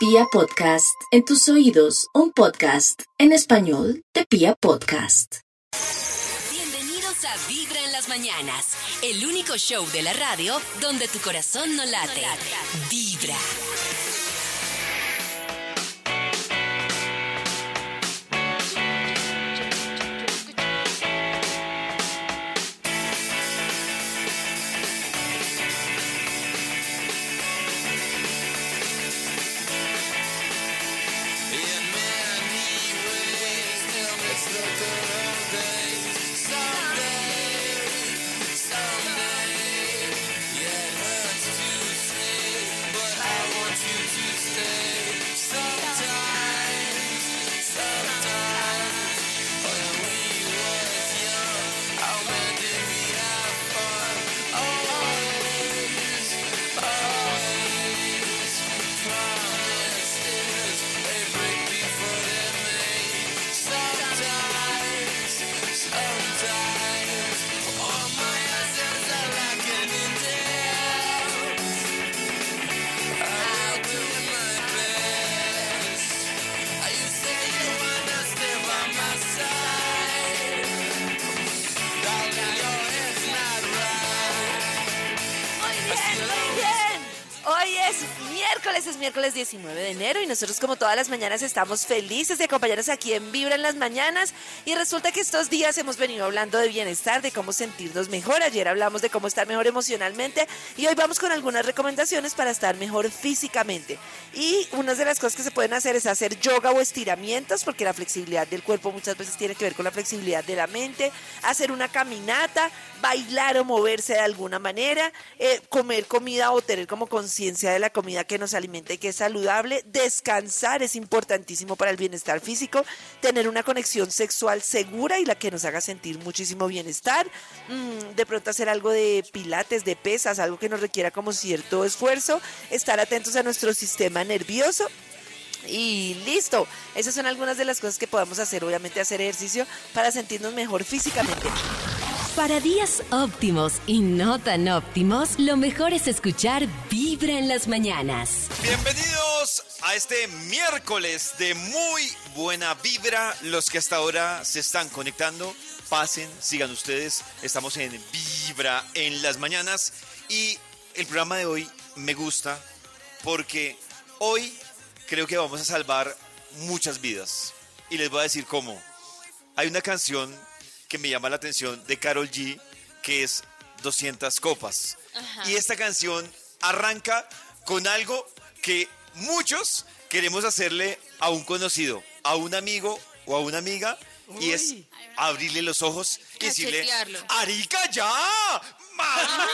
Pia Podcast, en tus oídos, un podcast en español de Pia Podcast. Bienvenidos a Vibra en las mañanas, el único show de la radio donde tu corazón no late. Vibra. Miércoles, es miércoles 19 de enero y nosotros como todas las mañanas estamos felices de acompañarnos aquí en Vibra en las mañanas y resulta que estos días hemos venido hablando de bienestar, de cómo sentirnos mejor. Ayer hablamos de cómo estar mejor emocionalmente y hoy vamos con algunas recomendaciones para estar mejor físicamente. Y una de las cosas que se pueden hacer es hacer yoga o estiramientos porque la flexibilidad del cuerpo muchas veces tiene que ver con la flexibilidad de la mente, hacer una caminata, bailar o moverse de alguna manera, eh, comer comida o tener como conciencia de la comida que nos alimenta y que es saludable, descansar es importantísimo para el bienestar físico, tener una conexión sexual segura y la que nos haga sentir muchísimo bienestar, mm, de pronto hacer algo de pilates, de pesas, algo que nos requiera como cierto esfuerzo, estar atentos a nuestro sistema nervioso y listo. Esas son algunas de las cosas que podemos hacer. Obviamente hacer ejercicio para sentirnos mejor físicamente. Para días óptimos y no tan óptimos, lo mejor es escuchar Vibra en las mañanas. Bienvenidos a este miércoles de muy buena vibra. Los que hasta ahora se están conectando, pasen, sigan ustedes. Estamos en Vibra en las mañanas y el programa de hoy me gusta porque hoy creo que vamos a salvar muchas vidas. Y les voy a decir cómo. Hay una canción que me llama la atención de Carol G que es 200 copas. Y esta canción arranca con algo que muchos queremos hacerle a un conocido, a un amigo o a una amiga, y es abrirle los ojos y decirle. ¡Arica ya! ¡Madura!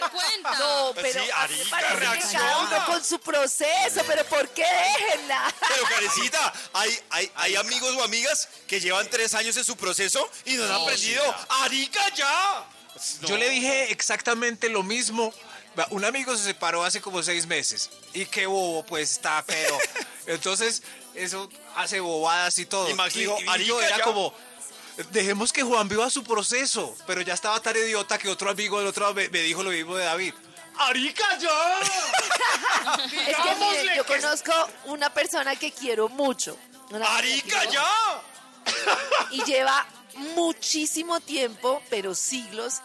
¡Date cuenta! No, pero sí, Arica, cada uno con su proceso, pero ¿por qué déjenla? Pero Carecita, hay, hay, hay amigos o amigas que llevan tres años en su proceso y no han aprendido. ¡Arica ya! Yo le dije exactamente lo mismo. Un amigo se separó hace como seis meses. Y qué bobo, pues está feo. Entonces, eso hace bobadas y todo. Y Max dijo, yo "Arica, era ya". como, dejemos que Juan viva su proceso. Pero ya estaba tan idiota que otro amigo del otro lado me, me dijo lo mismo de David. ¡Arica ya! Es que yo que- conozco una persona que quiero mucho. ¡Arica quiero- ya! Y lleva muchísimo tiempo, pero siglos,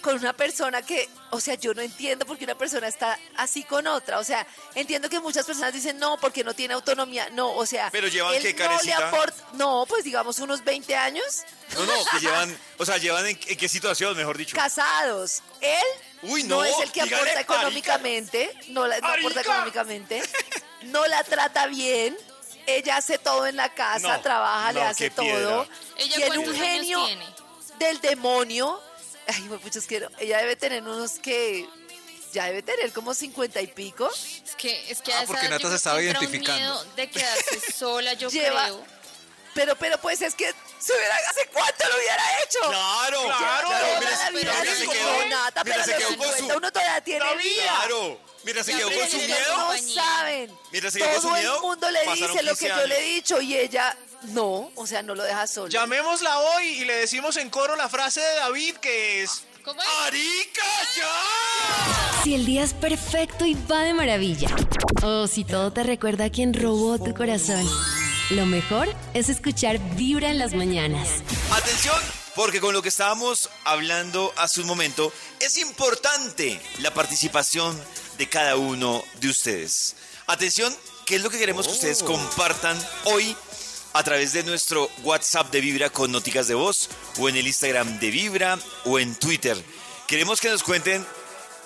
con una persona que, o sea, yo no entiendo por qué una persona está así con otra. O sea, entiendo que muchas personas dicen no, porque no tiene autonomía. No, o sea, Pero llevan, él ¿qué, no le aporta. No, pues digamos unos 20 años No, no, que llevan, o sea, llevan en, en qué situación, mejor dicho. casados. Él Uy, no, no, es el que aporta económicamente, no, la, no aporta económicamente, no la trata bien. Ella hace todo en la casa, No, trabaja, le hace todo. ¿Ella tiene cuántos un genio tiene? del demonio. Ay, muchos quiero. Ella debe tener unos que ya debe tener como cincuenta y pico. Es que, es que Ah, a esa porque Nata se estaba entra un identificando. miedo de quedarse sola, yo Lleva- creo. Pero, pero pues es que se hubiera, ¿hace cuánto lo hubiera hecho? Claro, Claro, Toda Mira, mira, se quedó, Nata, mira, pero se quedó con 50 su, uno todavía tiene vida. claro, mira, se quedó con su miedo. No saben. Mira, se quedó con su Todo miedo. el mundo le dice lo que 15 yo le he dicho y ella no, o sea, no lo deja solo. Llamémosla hoy y le decimos en coro la frase de David que es ¿Cómo es? ¡Arica, ya! Si el día es perfecto y va de maravilla. O si todo te recuerda a quien robó tu corazón. Lo mejor es escuchar Vibra en las mañanas. Atención, porque con lo que estábamos hablando hace un momento, es importante la participación de cada uno de ustedes. Atención, ¿qué es lo que queremos que ustedes compartan hoy a través de nuestro WhatsApp de Vibra con noticas de voz o en el Instagram de Vibra o en Twitter? Queremos que nos cuenten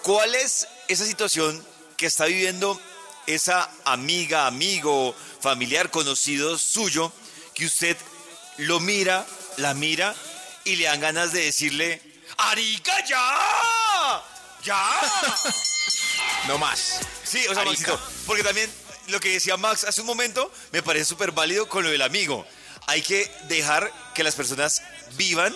cuál es esa situación que está viviendo esa amiga, amigo, familiar, conocido suyo, que usted lo mira, la mira y le dan ganas de decirle, ¡Arica, ya! ¡Ya! No más. Sí, o sea. Maxito, porque también lo que decía Max hace un momento me parece súper válido con lo del amigo. Hay que dejar que las personas vivan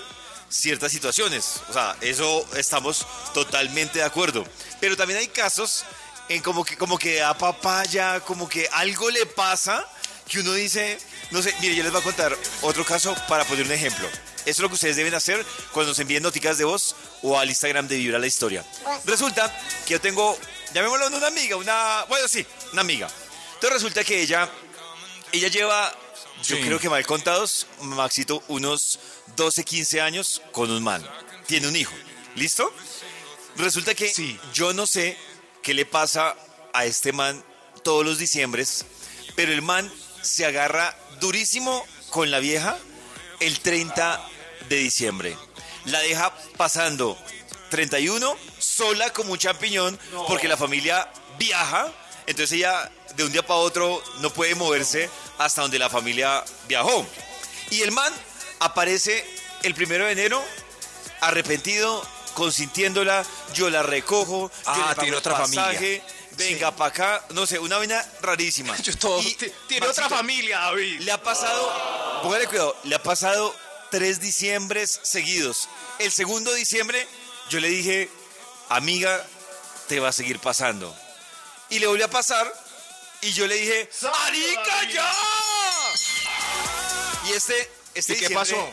ciertas situaciones. O sea, eso estamos totalmente de acuerdo. Pero también hay casos en como que, como que a papaya, como que algo le pasa que uno dice, no sé, mire, yo les voy a contar otro caso para poner un ejemplo. Eso es lo que ustedes deben hacer cuando nos envíen noticas de voz o al Instagram de Vibra la Historia. Resulta que yo tengo, llamémoslo una amiga, una, bueno, sí, una amiga. Entonces resulta que ella, ella lleva, yo creo que mal contados, Maxito, unos 12, 15 años con un man. Tiene un hijo. ¿Listo? Resulta que Sí. yo no sé qué le pasa a este man todos los diciembres, pero el man se agarra durísimo con la vieja el 30 de diciembre. La deja pasando 31 sola como un champiñón porque la familia viaja, entonces ella de un día para otro no puede moverse hasta donde la familia viajó. Y el man aparece el primero de enero arrepentido, consintiéndola, yo la recojo, yo Ah, le pago tiene otra familia. venga para acá, no sé, una vaina rarísima. Yo todo- Y, tiene otra familia, David. Le ha pasado, póngale cuidado, le ha pasado tres diciembres seguidos. El segundo diciembre yo le dije, amiga, te va a seguir pasando. Y le volvió a pasar y yo le dije, ¡Arica ya! Y este, este ¿Y qué diciembre, pasó?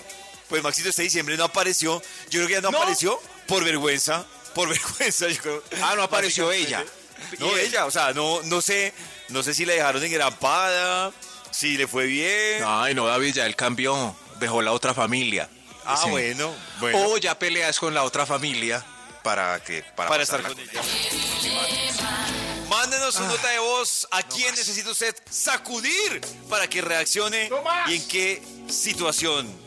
Pues Maxito, este diciembre no apareció. Yo creo que ya no, ¿No? apareció por vergüenza. Por vergüenza, yo creo. Ah, no apareció ella. No, ella, o sea, no, no sé, no sé si la dejaron engrampada, si le fue bien. Ay, no, David, ya él cambió. Dejó la otra familia. ah, Sí. bueno, bueno. O ya peleas con la otra familia para que para, para estar con ella. Mándenos Ah. una nota de voz a quién necesita usted sacudir para que reaccione y en qué situación.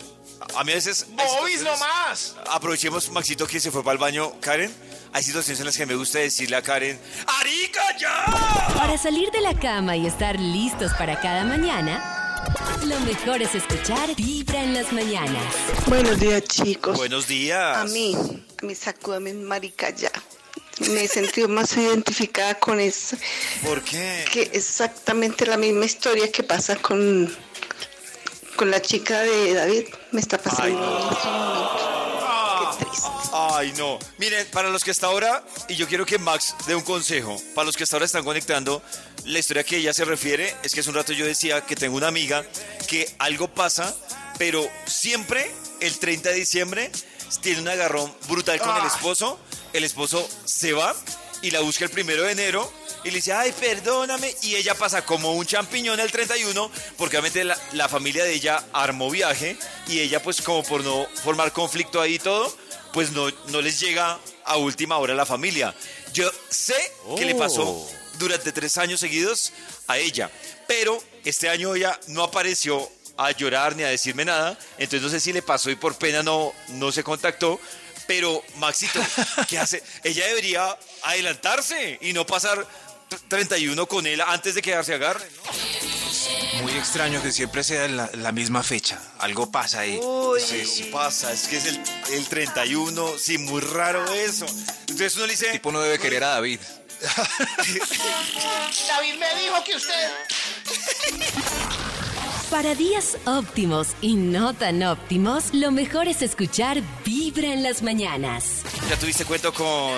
A mí a veces. ¡Bobis, no situaciones- más! Aprovechemos, Maxito, que se fue para el baño. Karen, hay situaciones en las que me gusta decirle a Karen: ¡Arica ya! Para salir de la cama y estar listos para cada mañana, lo mejor es escuchar Vibra en las mañanas. Buenos días, chicos. Buenos días. A mí, a mí sacúdame marica ya. Me he sentido más identificada con eso, ¿Por qué? que exactamente la misma historia que pasa con, con la chica de David me está pasando en este momento. Qué triste. Ay, no. Miren, para los que hasta ahora, y yo quiero que Max dé un consejo, para los que hasta ahora están conectando, la historia que ella se refiere es que hace un rato yo decía que tengo una amiga que algo pasa, pero siempre el 30 de diciembre tiene un agarrón brutal con el esposo, el esposo se va y la busca el primero de enero y le dice, ay, perdóname, y ella pasa como un champiñón el 31, porque obviamente la, la familia de ella armó viaje y ella pues como por no formar conflicto ahí y todo, pues no, no les llega a última hora a la familia. Yo sé que le pasó durante tres años seguidos a ella, pero este año ella no apareció a llorar ni a decirme nada, entonces no sé si le pasó y por pena no, no se contactó, pero Maxito, ¿qué hace? Ella debería adelantarse y no pasar 31 con él antes de quedarse agarre. ¿no? Muy extraño que siempre sea la, la misma fecha. Algo pasa ahí. Uy, sí, sí pasa, es que es el, el 31, sí, muy raro eso. Entonces uno le dice, El tipo no debe querer a David. David me dijo que usted. Para días óptimos y no tan óptimos, lo mejor es escuchar Vibra en las mañanas. ya tuviste cuento con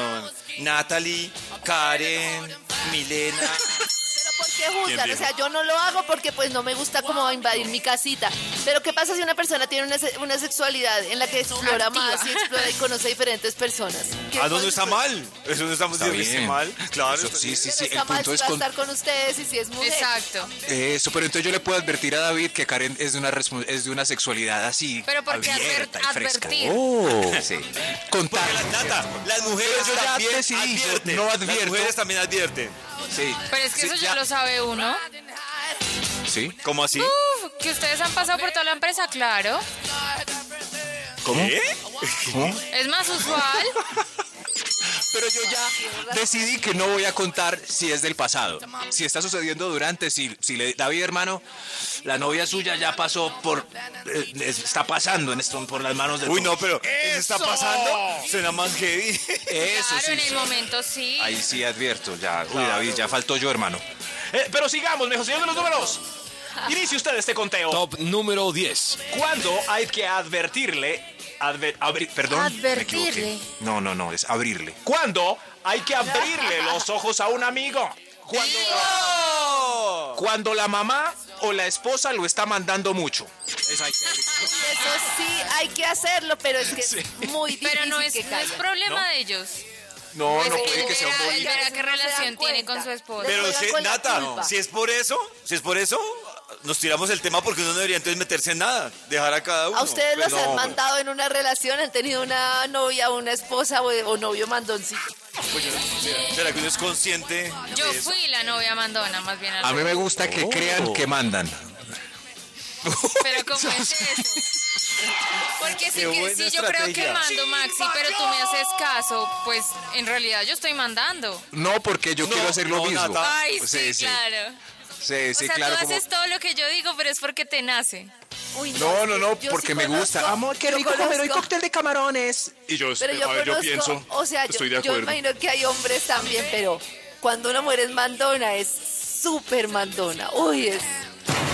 Natalie, Karen, Milena. Pero ¿por qué juzgan? O sea, yo no lo hago porque pues no me gusta como invadir mi casita. Pero ¿qué pasa si una persona tiene una, una sexualidad en la que explora Activa. más y explora y conoce diferentes personas? ¿Qué Ah, no, no puede está mal. Eso no estamos Está bien. mal. Claro. Eso está sí, sí, No sí. El está mal punto es a con... estar con ustedes y si es mujer. Exacto. Eso, pero entonces yo le puedo advertir a David que Karen es de una, es de una sexualidad así. Pero ¿por qué abierta adver- y fresca. advertir? Oh, sí. Contar. Porque la nata, las mujeres yo ya también yo advierten. no Las mujeres también advierten. Sí. Pero es que Sí, eso ya. ya lo sabe uno. Sí. ¿Cómo así? Uf, que ustedes han pasado por toda la empresa, claro. ¿Cómo? ¿Qué? ¿Cómo? Es más usual. Pero yo ya decidí que no voy a contar si es del pasado. Si está sucediendo durante, si, si le, David, hermano, la novia suya ya pasó por. eh, es- está pasando en esto, por las manos de. Uy, no, pero ¿eso está pasando? Suena más heavy. Eso claro, sí. en el sí. momento sí. Ahí sí advierto, ya. Uy, David, ya faltó yo, hermano. Eh, pero sigamos, mejor señor de los números. Inicie usted este conteo. Top número 10. ¿Cuándo hay que advertirle? adver- abri- perdón. Advertirle. No, no, no, es abrirle. ¿Cuándo hay que abrirle los ojos a un amigo? Cuando, cuando la mamá o la esposa lo está mandando mucho. Eso hay que. Eso sí hay que hacerlo, pero es que es muy difícil Pero no es, que no es problema de ellos. No, Pues no puede que sea un verá qué No relación tiene con su esposa. Pero si, Nata, si es por eso, si es por eso, nos tiramos el tema porque uno no debería entonces meterse en nada, dejar a cada uno. ¿A ustedes Pues los no, han mandado en una relación? ¿Han tenido una novia, una esposa o, o novio mandoncito? pues yo no sé. ¿Será que uno es consciente? Yo de eso? fui la novia mandona, más bien. A mí me gusta que Oh. crean que mandan. Pero ¿cómo es eso? Porque si, que, yo creo que mando, Maxi, pero tú me haces caso, pues en realidad yo estoy mandando. No, porque yo No, quiero hacer lo no, mismo. Nata. Ay, sí, sí, claro. Sí, sí, o sea, claro. tú como- haces todo lo que yo digo, pero es porque te nace. Uy, No, no, no, yo porque sí me conozco- gusta. Amor, qué yo rico comer hoy cóctel de camarones. Y yo, Pero yo a ver, yo pienso, o sea, yo, estoy de yo acuerdo. imagino que hay hombres también, pero cuando una mujer es mandona, es súper mandona. Uy, es...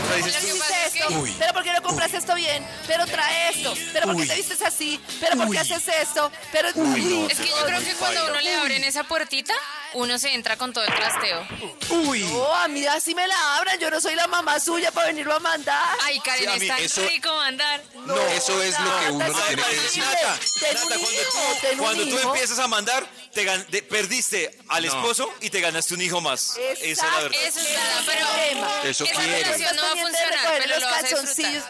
Pero dices Lo tú, que ¿Hiciste pasa es esto? que- Uy. ¿Pero por qué no compras esto bien? ¿Pero trae esto? ¿Pero por qué Uy. te vistes así? ¿pero por qué Uy. haces esto? ¿Pero no. Es que yo creo que cuando uno le abren esa puertita, uno se entra con todo el trasteo. Uy. No, a mí así me la abran. Yo no soy la mamá suya para venirlo a mandar. Ay, Karen, Sí, a es mí tan eso- rico mandar. No, eso es lo que uno le tiene que decir. Nata, Ten Nata, un cuando hijo, tú, ten un cuando tú hijo. empiezas a mandar, te gan- de- perdiste al esposo y te ganaste un hijo más. Esa es la verdad. Eso es verdad, pero. Eso quiere. no va a funcionar, pero los lo vas a calzoncillos.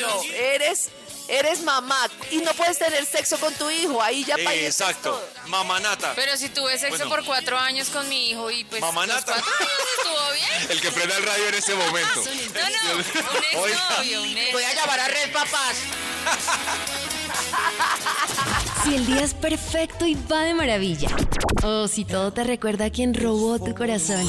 No, eres, eres mamá y no puedes tener sexo con tu hijo. Ahí ya pagué Exacto. Mamá Nata. Pero si tuve sexo Bueno. por cuatro años con mi hijo y pues Mamá los Nata. cuatro años estuvo bien. El que prenda el radio en este momento. No, no, un exnovio, un ex. Voy a llamar a Red Papás. Si el día es perfecto y va de maravilla. O si todo te recuerda a quien robó tu corazón.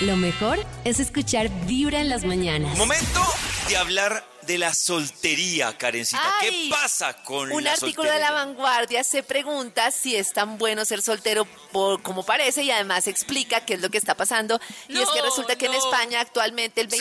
Lo mejor es escuchar Vibra en las mañanas. Momento de hablar de la soltería, Karencita. ¿Qué Ay, pasa con Un la artículo de soltería? La Vanguardia se pregunta si es tan bueno ser soltero por como parece y además explica qué es lo que está pasando. y es que No, resulta que en no. España actualmente el Sí,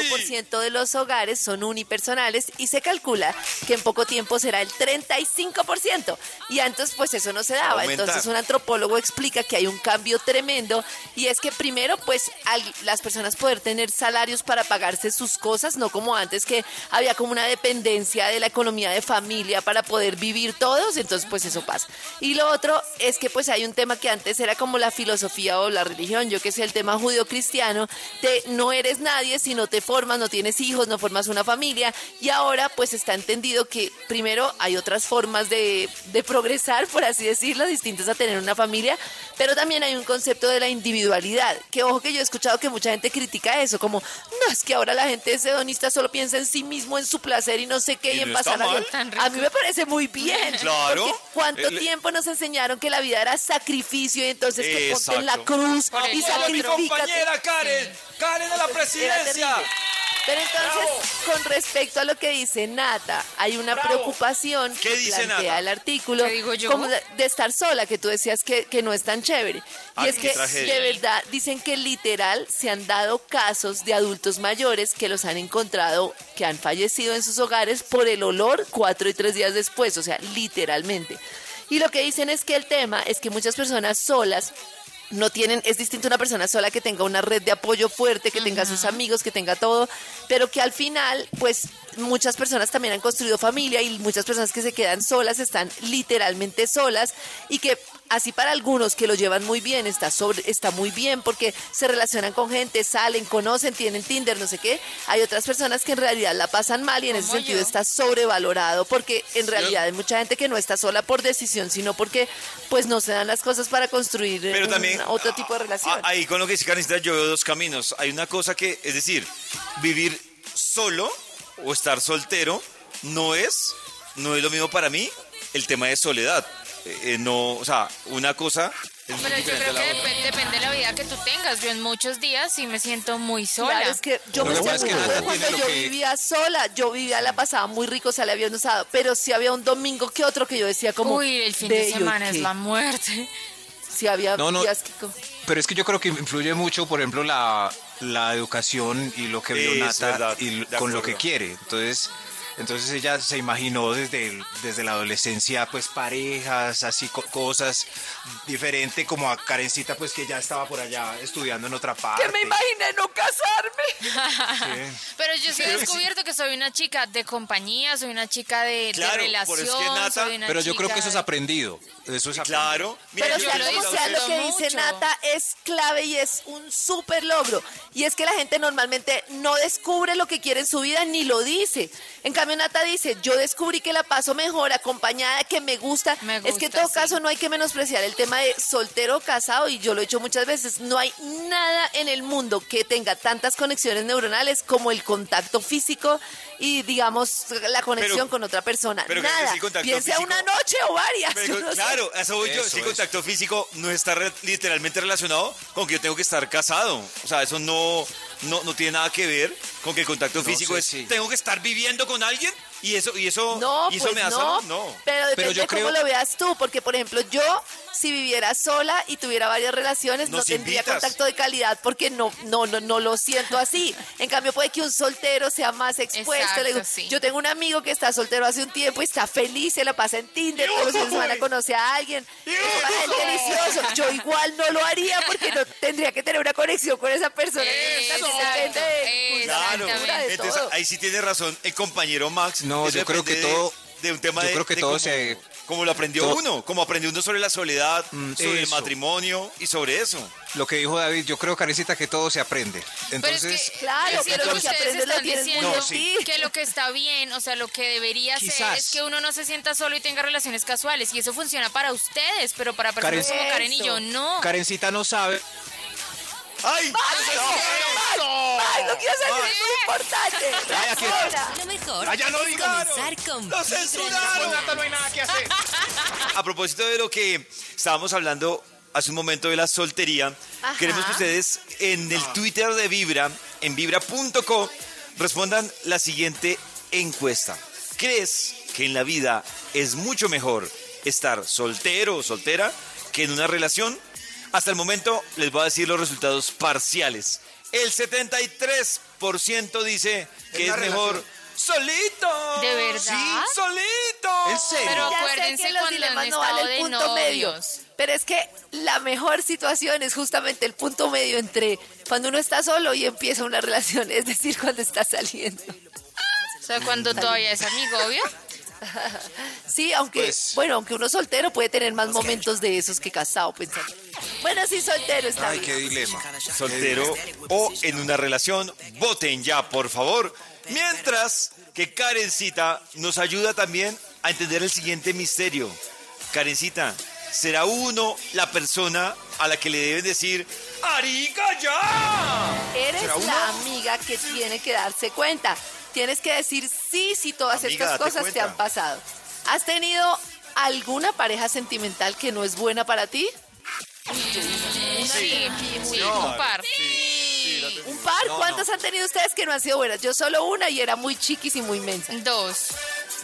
25% de los hogares son unipersonales y se calcula que en poco tiempo será el 35%. Y antes pues eso no se daba. Aumentar. Entonces un antropólogo explica que hay un cambio tremendo y es que primero pues al las personas poder tener salarios para pagarse sus cosas, no como antes que había como una dependencia de la economía de familia para poder vivir todos, entonces pues eso pasa. Y lo otro es que pues hay un tema que antes era como la filosofía o la religión, yo que sé, el tema judío-cristiano, de no eres nadie si no te formas, no tienes hijos, no formas una familia, y ahora pues está entendido que primero hay otras formas de, de progresar, por así decirlo, distintas a tener una familia, pero también hay un concepto de la individualidad, que ojo que yo he escuchado que mucha gente critica eso, como, no, es que ahora la gente es hedonista, solo piensa en sí mismo, en su placer y no sé qué, Y y, en no rico. A mí me parece muy bien. Claro. porque ¿Cuánto El- tiempo nos enseñaron que la vida era sacrificio y entonces que ponte en la cruz Por y otro. mi compañera Karen! ¡Karen de la presidencia! Pero entonces, con respecto a lo que dice Nata, hay una preocupación ¿Qué que dice plantea Nata? el artículo ¿Qué digo yo? como de, de estar sola, que tú decías que, que no es tan chévere. Ah, y es que tragedia. de verdad dicen que literal se han dado casos de adultos mayores que los han encontrado, que han fallecido en sus hogares por el olor cuatro y tres días después, o sea, literalmente. Y lo que dicen es que el tema es que muchas personas solas no tienen, es distinto una persona sola que tenga una red de apoyo fuerte, que tenga sus amigos, que tenga todo, pero que al final, pues muchas personas también han construido familia y muchas personas que se quedan solas están literalmente solas y que así para algunos que lo llevan muy bien, está, sobre, está muy bien porque se relacionan con gente, salen, conocen, tienen Tinder, no sé qué. Hay otras personas que en realidad la pasan mal y en ese sentido yo. está sobrevalorado porque en realidad hay mucha gente que no está sola por decisión, sino porque pues no se dan las cosas para construir eh, Pero un- también otro tipo de relación. Ah, Ahí con lo que dice Karencita yo veo dos caminos. Hay una cosa que, es decir, vivir solo o estar soltero no es, no es lo mismo para mí el tema de soledad. Eh, eh, no, o sea, una cosa Pero yo creo que depende de la vida que tú tengas. Yo en muchos días sí me siento muy sola. Claro, es que yo me es que cuando yo que- vivía sola, yo vivía la pasaba muy rico, o sea, le había usado, pero sí había un domingo que otro que yo decía como Uy, el fin "Ve, de ¿yo semana es qué?". la muerte. Sí había No, no. días que co- Pero es que yo creo que influye mucho, por ejemplo, la, la educación y lo que vio Es Nata verdad, y con lo que quiere. Entonces, entonces ella se imaginó desde, el- desde la adolescencia, pues parejas, así co- cosas diferente, como a Karencita, pues que ya estaba por allá estudiando en otra parte. que me imaginé no casarme. Sí. Pero yo sí he descubierto que soy una chica de compañía, soy una chica de, de Claro, por relación. eso es que Nata- soy una Pero yo creo que eso es de- aprendido. Eso es aprendido. Claro. Mira, Pero sea como sea, lo que dice mucho. Nata es clave y es un súper logro. Y es que la gente normalmente no descubre lo que quiere en su vida ni lo dice. En cambio, Nata dice, yo descubrí que la paso mejor, acompañada, que me gusta. Me es que en gusta, todo sí. caso no hay que menospreciar el tema de soltero o casado, y yo lo he hecho muchas veces. No hay nada en el mundo que tenga tantas conexiones neuronales como el contacto físico y, digamos, la conexión Pero- con otra persona. pero nada. sí, sea físico- una noche o varias. Pero, no sé. claro, a eso voy yo. Eso. contacto físico no está re- literalmente relacionado con que yo tengo que estar casado. O sea, eso no, no, no tiene nada que ver con que el contacto No físico sé, es sí. tengo que estar viviendo con alguien alguien y eso y eso No, y eso pues me hace no, no. Pero depende yo de cómo creo- lo veas tú, porque por ejemplo yo si viviera sola y tuviera varias relaciones no Nos tendría invitas. contacto de calidad porque no no no no lo siento así. En cambio puede que un soltero sea más expuesto. Exacto, Le digo, sí. Yo tengo un amigo que está soltero hace un tiempo y está feliz, se la pasa en Tinder, todos los fines de semana conoce a alguien, es delicioso. Yo igual no lo haría porque no tendría que tener una conexión con esa persona. Exacto, depende de, Claro, Exactamente. de entonces ahí sí tiene razón el compañero Max. No, Eso yo creo que todo- de un tema yo de, creo que de todo se- como lo aprendió todo- uno, como aprendió uno sobre la soledad, Mm, sobre el matrimonio y sobre eso. Lo que dijo David, yo creo, Karencita, que todo se aprende. Pero Entonces, es que, Claro, es pero lo que aprendes lo muy diciendo, No, sí. que lo que está bien, o sea, lo que debería ser es que uno no se sienta solo y tenga relaciones casuales. Y eso funciona para ustedes, pero para personas Karen- como Karen y yo, no. Karencita no sabe. ¡Ay! Ay, no quiero saber, es muy importante. aquí- Reacciona. Lo mejor ¡Ah, ya lo es comenzar con ¡Lo censuraron! no hay nada que hacer. A propósito de lo que estábamos hablando hace un momento de la soltería, Ajá. queremos que ustedes en el Twitter de Vibra, en vibra.co, respondan la siguiente encuesta. ¿Crees que en la vida es mucho mejor estar soltero o soltera que en una relación? Hasta el momento les voy a decir los resultados parciales. El 73% dice que es una mejor solito. ¿De verdad? Sí, solito. ¿En serio? Pero Ya acuérdense que los cuando dilemas no vale el punto medio. novios. Pero es que la mejor situación es justamente el punto medio entre cuando uno está solo y empieza una relación, es decir, cuando está saliendo. O sea, cuando todavía es amigo, obvio. Sí, aunque, Pues- bueno, aunque uno soltero puede tener más momentos de esos que casado, pensando. Bueno, sí, soltero está Ay, bien. qué dilema. soltero o en una relación, voten ya, por favor. Mientras que Karencita nos ayuda también a entender el siguiente misterio. Karencita, ¿será uno la persona a la que le deben decir, ¡Arica ya! Eres la amiga que tiene que darse cuenta. Tienes que decir sí si todas Amiga, estas cosas te han pasado. ¿Has tenido alguna pareja sentimental que no es buena para ti? Sí, sí, un par. ¿Un par? ¿Cuántas han tenido ustedes que no han sido buenas? Yo solo una y era muy chiquis y muy mensa. Dos.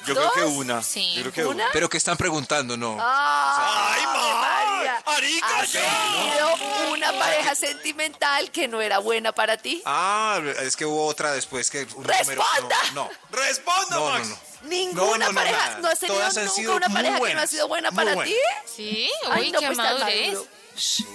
Yo creo que una. Sí. Yo creo que ¿Una? Pero que están preguntando, no. ¡Ay, María! ¡Arica ¿Has ya! tenido una pareja sentimental que no era buena para ti? Ah, es que hubo otra después que... un número- ¡Responda! No, no, ¡Responda, no, no, Max! no. Ninguna No, no, no, pareja. nada. ¿No has tenido Todas han nunca sido una pareja que no ha buenas, sido buena para buenas. ti? Sí, Ay, uy, no, qué pues, tan madurez.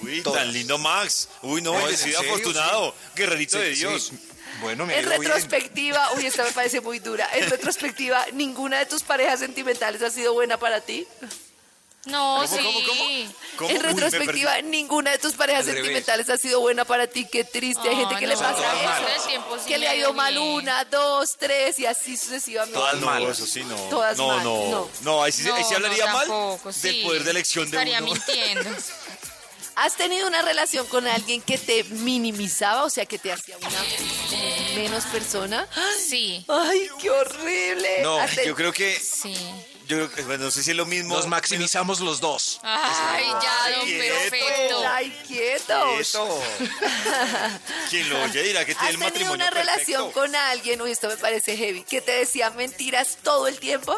Uy, Todas. tan lindo Max. Uy, no, No, ¿en bendecido serio? afortunado. Guerrerito de Sí, Dios. sí. Bueno, me ha En ido bien. retrospectiva, uy, esta me parece muy dura. En retrospectiva, ¿ninguna de tus parejas sentimentales ha sido buena para ti? No, ¿Cómo, sí. cómo, cómo? ¿Cómo? En Uy, retrospectiva, ninguna de tus parejas Al revés. sentimentales ha sido buena para ti. Qué triste. Hay gente que le pasa eso. que le ha ido mal una, dos, tres y así sucesivamente. Todas No, malas. eso sí, no. Todas no, mal, no, no. no. ahí sí, ahí sí hablaría no, mal tampoco, del sí. poder de elección de Estaría uno. mintiendo. ¿Has tenido una relación con alguien que te minimizaba? O sea, que te hacía una menos persona. Sí, ¡Ay, qué horrible! No, ¿Has yo creo que, sí. yo creo que, bueno, no sé si es lo mismo. Nos maximizamos los dos. Ay, ya, don quieto. perfecto. ¡Ay, quietos! Eso. Quien lo oye dirá que tiene ¿Has el tenido matrimonio una relación con alguien, uy, esto me parece heavy, que te decía mentiras todo el tiempo?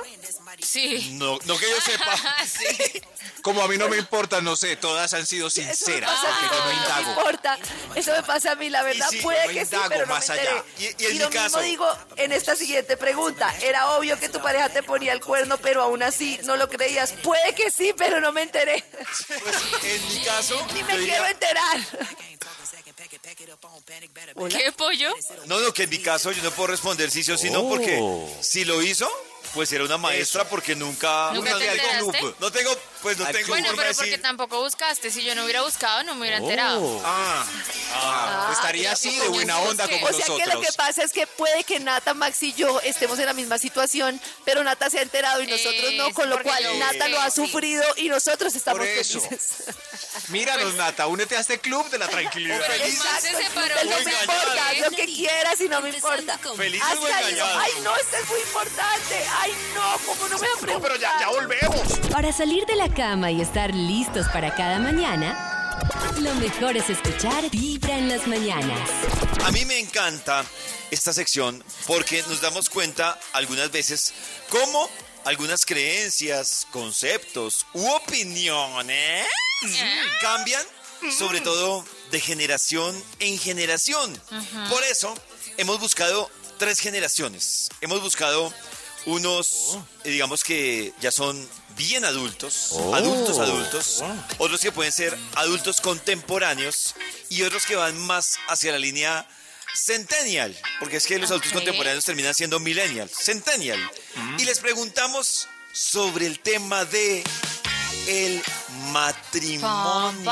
Sí. No, no que yo sepa. sí. Como a mí no me importa, no sé, todas han sido Eso me sinceras, pasa a mí, porque yo no no me importa. Eso me pasa a mí, la verdad. sí, Puede no que sí, pero no más me allá. enteré. Y- y en mi lo caso- mismo digo en esta siguiente pregunta. Era obvio que tu pareja te ponía el cuerno, pero aún así no lo creías. Puede que sí, pero no me enteré. Pues en mi caso, Ni me diría- quiero enterar. ¿Qué pollo? No, no, que en mi caso yo no puedo responder sí sí o sí no, porque si lo hizo, pues era una maestra porque nunca... ¿Nunca no te tengo. No tengo, pues no tengo. Bueno, forma pero de porque decir... tampoco buscaste. Si yo no hubiera buscado, no me hubiera enterado. Ah, Ah, estaría así de buena onda como O sea que lo que nosotros. pasa es que puede que Nata, Max y yo estemos en la misma situación, pero Nata se ha enterado y nosotros no, con lo porque cual yo Nata lo ha sí. sufrido y nosotros estamos Por eso. felices. Míranos, Nata, únete a este club de la tranquilidad. Feliz se separó. no me importa, lo que quieras y no me importa. O engañados. ay, no, esto es muy importante. Ay, no, ¿cómo no me a No, pero ya, ya volvemos. Para salir de la cama y estar listos para cada mañana, lo mejor es escuchar Vibra en las mañanas. A mí me encanta esta sección porque nos damos cuenta algunas veces cómo algunas creencias, conceptos u opiniones cambian, sobre todo de generación en generación. Por eso hemos buscado tres generaciones. Hemos buscado unos, eh, digamos que ya son bien adultos, adultos adultos, otros que pueden ser adultos contemporáneos y otros que van más hacia la línea centennial, porque es que los adultos contemporáneos terminan siendo millennial, centennial. Y les preguntamos sobre el tema de el matrimonio. pam,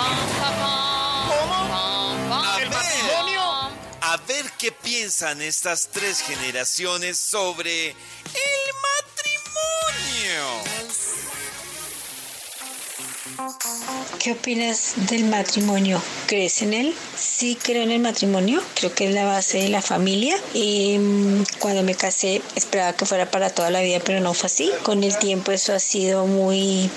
¿El matrimonio? A ver qué piensan estas tres generaciones sobre el matrimonio. ¿Qué opinas del matrimonio? ¿Crees en él? Sí creo en el matrimonio, creo que es la base de la familia. Y mm, cuando me casé esperaba que fuera para toda la vida, pero no fue así. Con el tiempo eso ha sido muy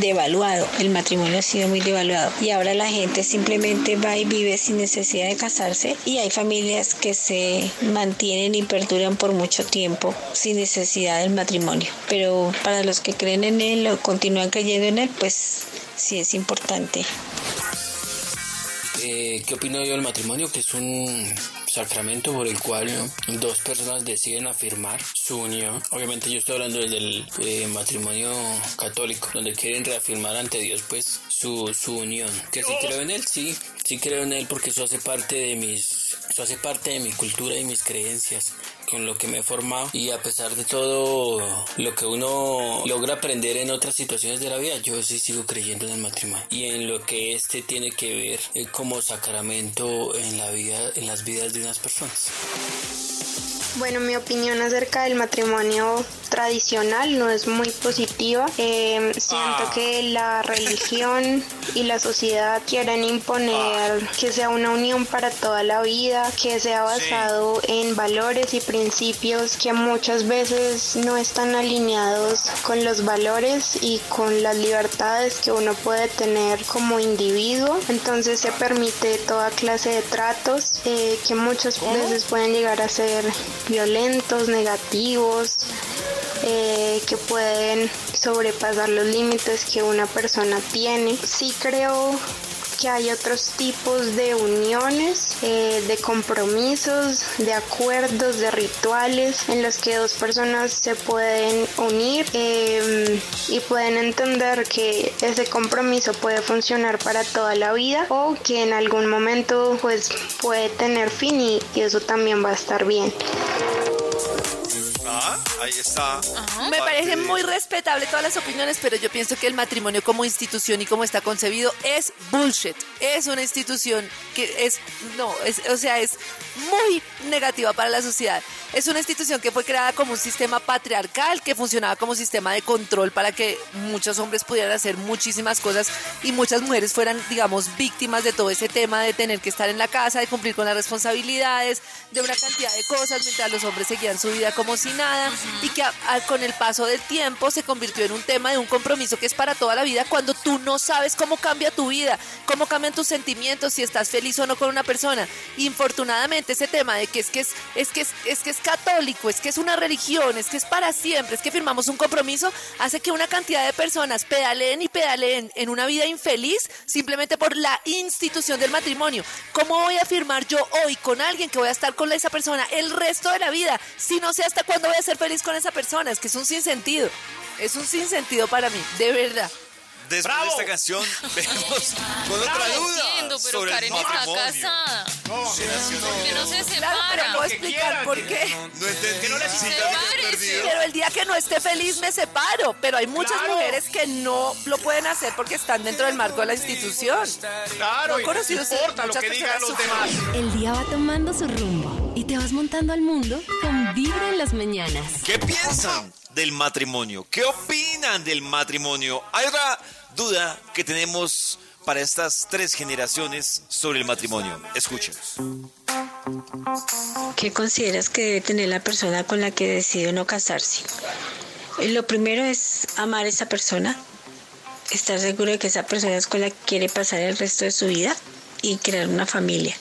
devaluado, el matrimonio ha sido muy devaluado y ahora la gente simplemente va y vive sin necesidad de casarse y hay familias que se mantienen y perduran por mucho tiempo sin necesidad del matrimonio. Pero para los que creen en él o continúan creyendo en él, pues sí es importante. Eh, ¿Qué opino yo del matrimonio? Que es un sacramento por el cual dos personas deciden afirmar su unión. Obviamente yo estoy hablando del eh, matrimonio católico, donde quieren reafirmar ante Dios pues su, su unión. ¿Que si creo en él? Sí, sí creo en él porque eso hace parte de mis, eso hace parte de mi cultura y mis creencias con lo que me he formado y a pesar de todo lo que uno logra aprender en otras situaciones de la vida, yo sí sigo creyendo en el matrimonio y en lo que este tiene que ver como sacramento en la vida, en las vidas de unas personas. Bueno, mi opinión acerca del matrimonio tradicional no es muy positiva. Eh, siento que la religión y la sociedad quieren imponer que sea una unión para toda la vida, que sea basado en valores y principios que muchas veces no están alineados con los valores y con las libertades que uno puede tener como individuo. Entonces se permite toda clase de tratos eh, que muchas veces pueden llegar a ser violentos, negativos, eh, que pueden sobrepasar los límites que una persona tiene. Sí creo que hay otros tipos de uniones, eh, de compromisos, de acuerdos, de rituales en los que dos personas se pueden unir eh, y pueden entender que ese compromiso puede funcionar para toda la vida o que en algún momento pues puede tener fin y, y eso también va a estar bien. Ah, ahí está. Me parece muy respetable todas las opiniones, pero yo pienso que el matrimonio como institución y como está concebido es bullshit. Es una institución que es, no, es, o sea, es muy negativa para la sociedad. Es una institución que fue creada como un sistema patriarcal que funcionaba como sistema de control para que muchos hombres pudieran hacer muchísimas cosas y muchas mujeres fueran, digamos, víctimas de todo ese tema de tener que estar en la casa, de cumplir con las responsabilidades, de una cantidad de cosas, mientras los hombres seguían su vida como si nada y que con el paso del tiempo se convirtió en un tema de un compromiso que es para toda la vida cuando tú no sabes cómo cambia tu vida, cómo cambian tus sentimientos, si estás feliz o no con una persona. Infortunadamente ese tema de que es que es, es que es, es que es católico, es que es una religión, es que es para siempre, es que firmamos un compromiso, hace que una cantidad de personas pedaleen y pedaleen en una vida infeliz simplemente por la institución del matrimonio. ¿Cómo voy a firmar yo hoy con alguien que voy a estar con esa persona el resto de la vida si no sé hasta cuándo voy a ser feliz con esa persona? Es que es un sinsentido. Es un sinsentido para mí, de verdad. Después de esta canción, vemos con otra No duda entiendo, pero sobre el Karen está. Que no se separa. Claro, pero no voy a explicar por qué. No entendí. no. Pero el día que no esté feliz me separo. Pero hay muchas Claro. mujeres que no lo pueden hacer porque están dentro del marco de la institución. Claro, No y no importa lo muchas que digan personas los demás. sufriendo. El día va tomando su rumbo y te vas montando al mundo con Vibra en las mañanas. ¿Qué piensan del matrimonio? ¿Qué opinan del matrimonio? Hay otra duda que tenemos para estas tres generaciones sobre el matrimonio. Escuchemos. ¿Qué consideras que debe tener la persona con la que decide no casarse? Eh, Lo primero es amar a esa persona, estar seguro de que esa persona es con la que quiere pasar el resto de su vida y crear una familia.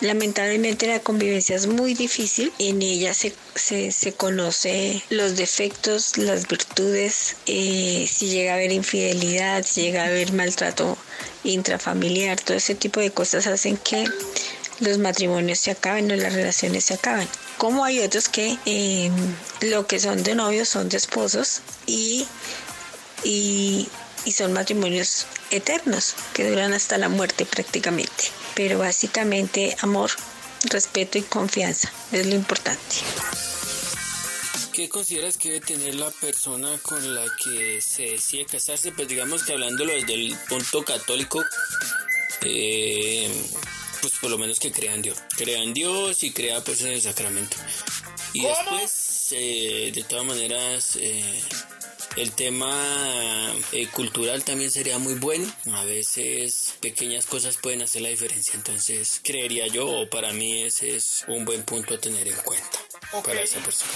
Lamentablemente la convivencia es muy difícil, en ella se, se, se conoce los defectos, las virtudes, eh, si llega a haber infidelidad, si llega a haber maltrato intrafamiliar, todo ese tipo de cosas hacen que los matrimonios se acaben o las relaciones se acaben. Como hay otros que eh, lo que son de novios son de esposos y, y, y son matrimonios eternos que duran hasta la muerte prácticamente. Pero básicamente amor, respeto y confianza es lo importante. ¿Qué consideras que debe tener la persona con la que se decide casarse? Pues digamos que hablándolo desde el punto católico, eh, pues por lo menos que crea en Dios. Crea en Dios y crea pues en el sacramento. Y después, eh, de todas maneras, eh, el tema eh, cultural también sería muy bueno. A veces pequeñas cosas pueden hacer la diferencia. Entonces, creería yo, o para mí ese es un buen punto a tener en cuenta para esa persona.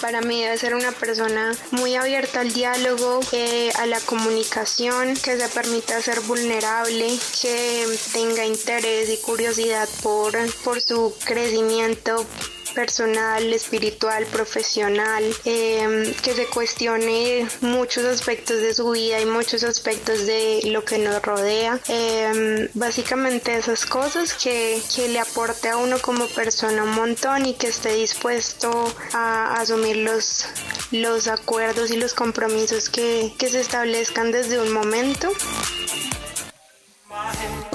Para mí debe ser una persona muy abierta al diálogo, eh, a la comunicación, que se permita ser vulnerable, que tenga interés y curiosidad por, por su crecimiento personal, espiritual, profesional, eh, que se cuestione muchos aspectos de su vida y muchos aspectos de lo que nos rodea. Eh, básicamente esas cosas que, que le aporte a uno como persona un montón y que esté dispuesto a asumir los, los acuerdos y los compromisos que, que se establezcan desde un momento.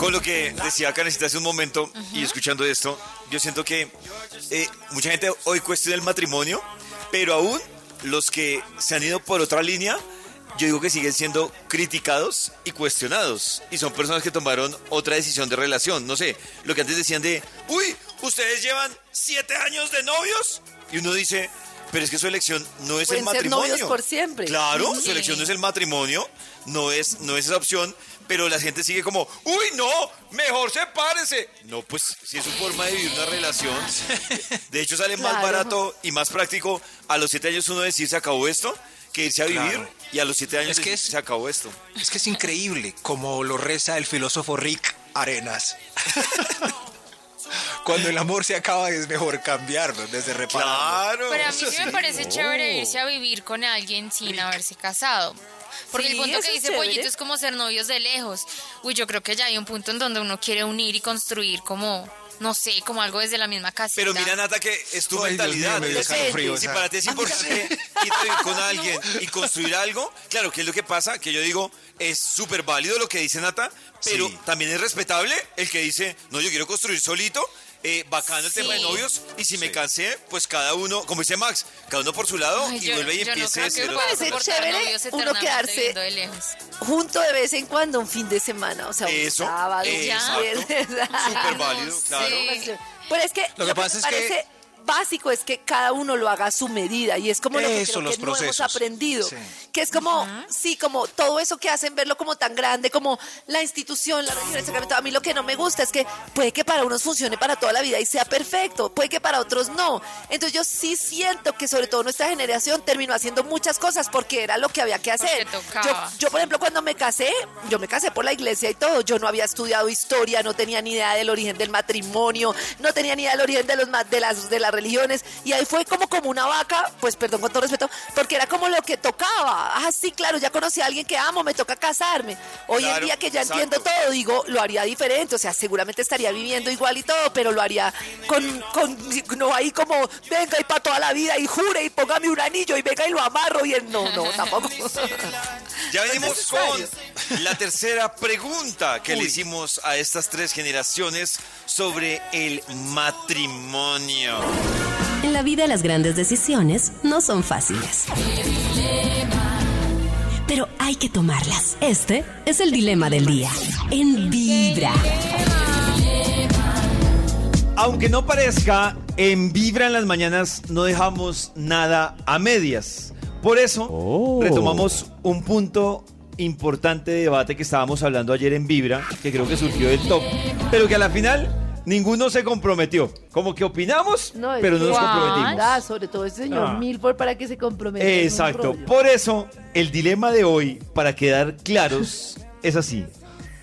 Con lo que decía Karencita hace un momento y escuchando esto, yo siento que eh, mucha gente hoy cuestiona el matrimonio, pero aún los que se han ido por otra línea, yo digo que siguen siendo criticados y cuestionados. Y son personas que tomaron otra decisión de relación. No sé, lo que antes decían de, uy, ustedes llevan siete años de novios. Y uno dice, pero es que su elección no es Pueden el ser matrimonio. novios por siempre. Claro, Sí. su elección no es el matrimonio, no es, no es esa opción, pero la gente sigue como, uy, no, mejor sepárense. No, pues si es su forma de vivir una relación. De hecho, sale más barato y más práctico a los siete años uno decir se acabó esto que irse a vivir Claro. y a los siete años Es que decir, es- se acabó esto. Es que es increíble como lo reza el filósofo Rick Arenas. Cuando el amor se acaba es mejor cambiarlo desde reparar. Claro. Pero a mí sí me parece chévere irse a vivir con alguien sin haberse casado. Porque Sí, el punto que dice chévere. Pollito es como ser novios de lejos. Uy, yo creo que ya hay un punto en donde uno quiere unir y construir como, no sé, como algo desde la misma casita. Pero mira, Nata, que es tu Ay, mentalidad. mío, me escalofrío, Si o sea. para ti es importante irte con alguien y construir algo, claro, ¿qué es lo que pasa? Que yo digo, es súper válido lo que dice Nata, pero Sí. también es respetable el que dice, no, yo quiero construir solito, eh, bacano el tema de novios, y si me cansé, pues cada uno, como dice Max, cada uno por su lado Ay, y yo- vuelve y no empiece creo de cero. Puede ser chévere uno quedarse- viviendo de lejos. Junto de vez en cuando un fin de semana, o sea, un Eso, sábado, un viernes. Súper válido, claro. Sí. Pero es que Lo que pasa es que- básico es que cada uno lo haga a su medida y es como lo que Eso, creo los que no hemos aprendido. Sí. Que es como, sí, como todo eso que hacen verlo como tan grande, como la institución, la religión, el sacramento. A mí lo que no me gusta es que puede que para unos funcione para toda la vida y sea perfecto, puede que para otros no. Entonces yo sí siento que sobre todo nuestra generación terminó haciendo muchas cosas porque era lo que había que hacer. Yo, yo, por ejemplo, cuando me casé, yo me casé por la iglesia y todo. Yo no había estudiado historia, no tenía ni idea del origen del matrimonio, no tenía ni idea del origen de, los, ma- de, las, de las religiones. Y ahí fue como, como una vaca, pues perdón con todo respeto, porque era como lo que tocaba. Ah, sí, claro, ya conocí a alguien que amo, me toca casarme. Hoy Claro, en día que ya exacto. entiendo todo, digo, lo haría diferente. O sea, seguramente estaría viviendo igual y todo, pero lo haría con, con no ahí como, venga y para toda la vida y jure y póngame un anillo y venga y lo amarro y el, no, no, tampoco. Ya venimos con la tercera pregunta que le hicimos a estas tres generaciones sobre el matrimonio. En la vida las grandes decisiones no son fáciles. Pero hay que tomarlas. Este es el dilema del día. En Vibra. Aunque no parezca, en Vibra en las mañanas no dejamos nada a medias. Por eso retomamos un punto importante de debate que estábamos hablando ayer en Vibra, que creo que surgió del top, pero que a la final ninguno se comprometió. Como que opinamos, No, pero no nos comprometimos. Da, sobre todo ese señor Ah. Milford para que se comprometa. Exacto. Por eso, el dilema de hoy, para quedar claros, es así.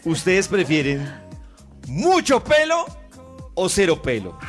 ¿Ustedes prefieren mucho pelo o cero pelo?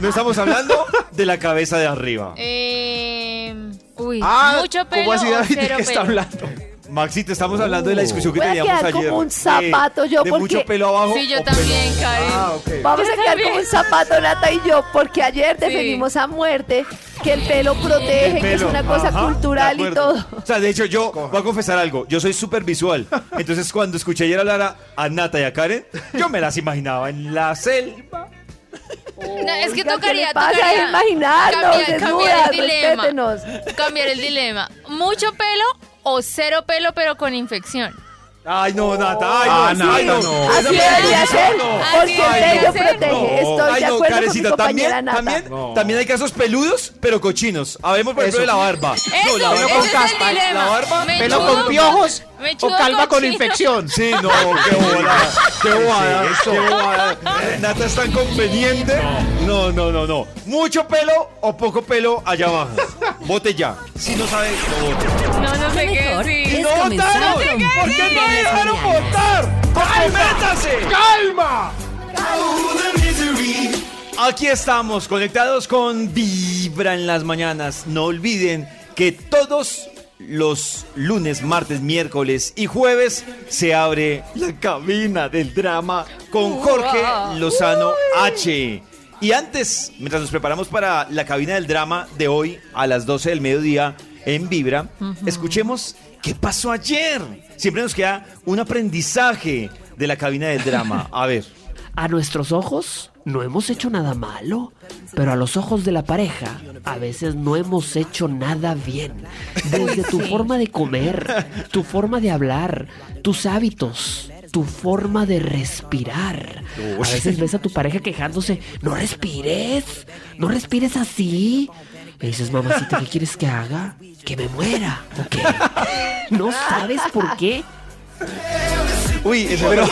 No estamos hablando de la cabeza de arriba. Eh, uy, Ah, mucho pelo ¿cómo así o David cero está pelo. hablando? Maxito, estamos hablando de la discusión que Voy a teníamos quedar ayer. como un zapato yo, de porque- mucho pelo abajo. Sí, yo o también, Karen. Ah, ok. Vamos Yo a quedar también. como un zapato, Nata y yo, porque ayer Sí. defendimos a muerte que el pelo protege, El que es pelo, una cosa ajá, cultural de y acuerdo. todo. O sea, de hecho, yo voy a confesar algo. Yo soy súper visual. Entonces, cuando escuché ayer hablar a, a Nata y a Karen, yo me las imaginaba en la selva. No, es que Oiga, ¿qué tocaría, le pasa? tocaría Es imaginarnos, cambiar, desnudas, cambiar el dilema. respétenos. Cambiar el dilema. Mucho pelo o cero pelo pero con infección. Ay, no, Nata. Ay, no, ay, no. Así debería ser, porque el ser. protege. Estoy Ay, de no, acuerdo con mi compañera también, Nata. también, No. también hay casos peludos, pero cochinos. Hablemos, por ejemplo, de la barba. Eso, no, la barba con caspa, la barba, Pelo con piojos o calva con infección. Sí, no, qué bobada, qué bobada, qué bobada. Nata es tan conveniente. No, no, no, no. Mucho pelo o poco pelo allá abajo. Vote ya. Si no sabe, no vote. No, no sé qué mejor decir. ¡No votaron! ¿Por qué no dejaron votar? ¡Métase! ¡Calma! Aquí estamos conectados con Vibra en las mañanas. No olviden que todos los lunes, martes, miércoles y jueves se abre la cabina del drama con Jorge Lozano H. Y antes, mientras nos preparamos para la cabina del drama de hoy a las 12 del mediodía en Vibra, escuchemos qué pasó ayer. Siempre nos queda un aprendizaje de la cabina del drama. A ver. A nuestros ojos no hemos hecho nada malo, pero a los ojos de la pareja a veces no hemos hecho nada bien. Desde tu forma de comer, tu forma de hablar, tus hábitos, tu forma de respirar. A veces ves a tu pareja quejándose, no respires, no respires así. Y dices, mamacita, ¿qué quieres que haga? Que me muera. ¿O qué? ¿No sabes por qué? Uy, eso pero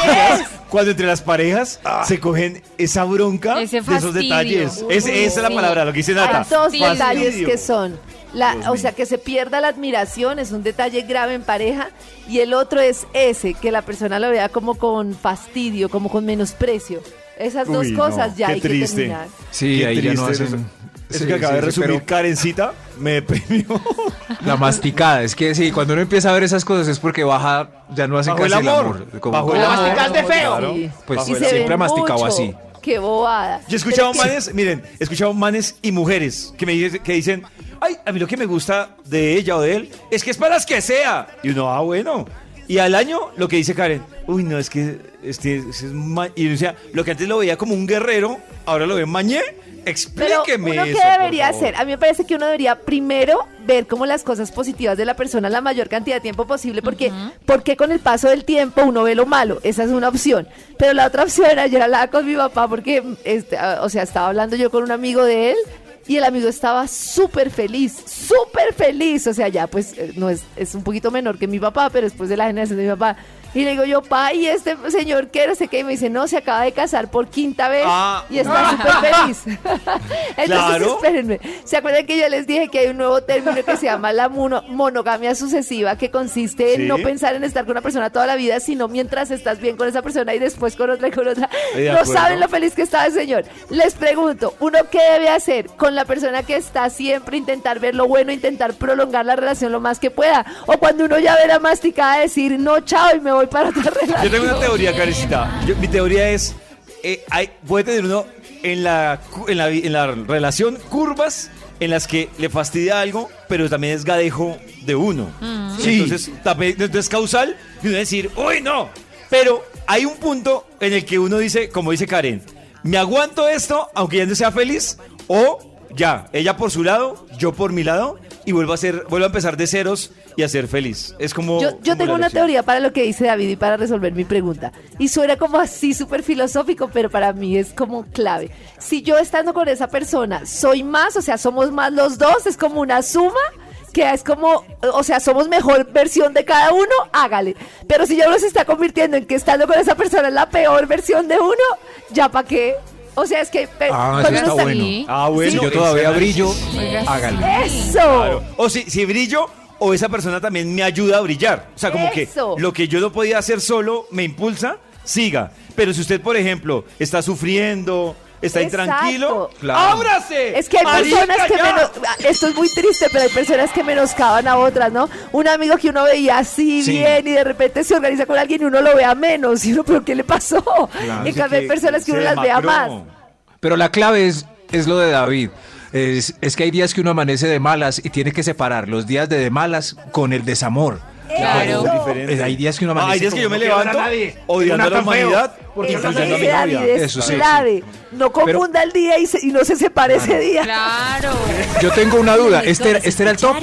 cuando entre las parejas se cogen esa bronca Ese de esos detalles. Es, esa es la Sí. palabra, lo que dice Hay Nata. dos Fastidio. detalles que son La, o sea, que se pierda la admiración es un detalle grave en pareja. Y el otro es ese, que la persona lo vea como con fastidio, como con menosprecio. Esas dos Uy, cosas no, ya qué hay que triste. terminar. Sí, Qué ahí ya no triste hacen... eso. Sí, que acaba sí, de resumir pero- Karencita me deprimió. La masticada, es que sí, cuando uno empieza a ver esas cosas es porque baja, ya no hacen Bajo el casi amor. Como- Bajo el La amor. masticada es de feo. Claro. Sí. Pues Y el se siempre ha masticado mucho. así. Qué bobada. Yo he escuchado Pero es que- manes, miren, he escuchado manes y mujeres que me dicen, que dicen, ay, a mí lo que me gusta de ella o de él es que es para las que sea. Y uno, ah, bueno. Y al año, lo que dice Karen, uy, no, es que este, es ma-". y o sea, lo que antes lo veía como un guerrero, ahora lo ve mañé. Pero Explíqueme uno eso, qué por debería favor. hacer? A mí me parece que uno debería primero ver como las cosas positivas de la persona la mayor cantidad de tiempo posible, porque, porque con el paso del tiempo uno ve lo malo, esa es una opción. Pero la otra opción, ayer hablaba con mi papá porque, este, ah, o sea, estaba hablando yo con un amigo de él y el amigo estaba súper feliz, súper feliz, o sea, ya pues eh, no es, es un poquito menor que mi papá, pero después de la generación de mi papá. Y le digo yo, pa, ¿y este señor qué? No sé qué. Y me dice, no, se acaba de casar por quinta vez Ah. y está súper feliz. Entonces, Claro. espérenme. ¿Se acuerdan que yo les dije que hay un nuevo término que se llama la mono- monogamia sucesiva, que consiste en Sí. no pensar en estar con una persona toda la vida, sino mientras estás bien con esa persona y después con otra y con otra? No saben lo feliz que estaba el señor. Les pregunto, ¿uno qué debe hacer con la persona que está siempre intentar ver lo bueno, intentar prolongar la relación lo más que pueda? O cuando uno ya ve la masticada decir, no, chao, y me voy para otra relación. Yo tengo una teoría, Karencita. Yo- mi teoría es, eh, hay, puede tener uno en la, cu- en, la, vi- en la relación curvas en las que le fastidia algo, pero también es gadejo de uno. Sí. Entonces, también, entonces es causal y uno decir, uy, no. Pero hay un punto en el que uno dice, como dice Karen, me aguanto esto, aunque ya no sea feliz, o ya, ella por su lado, yo por mi lado, y vuelvo a ser, vuelvo a empezar de ceros y a ser feliz. Es como. Yo, yo como tengo una teoría para lo que dice David y para resolver mi pregunta. Y suena como así súper filosófico, pero para mí es como clave. Si yo estando con esa persona soy más, o sea, somos más los dos, es como una suma que es como, o sea, somos mejor versión de cada uno, hágale. Pero si ya uno se está convirtiendo en que estando con esa persona es la peor versión de uno, ya para qué. O sea, es que... Ah, eso está bueno. Sí. Ah, bueno. Si yo todavía brillo, Oiga, hágale. ¡Eso! Claro. O si, si brillo, o esa persona también me ayuda a brillar. O sea, como Eso. que lo que yo no podía hacer solo me impulsa, siga. Pero si usted, por ejemplo, está sufriendo, está Exacto. intranquilo, Claro. ¡ábrase! Es que hay Marica, personas que menos, esto es muy triste, pero hay personas que menoscaban a otras, ¿no? Un amigo que uno veía así Sí. bien y de repente se organiza con alguien y uno lo ve a menos y uno, pero ¿qué le pasó? Claro. en cambio hay personas que uno las vea más. Pero la clave es, es lo de David. Es, es que hay días que uno amanece de malas y tiene que separar los días de, de malas con el desamor. Claro. Hay días que uno Ah, amanece hay días que yo me levanto odiando a la humanidad Porque Eso a mi novia. sí. No confunda el día y, se- y no se separe ese día. Claro. Yo tengo una duda. ¿Este, este era el top?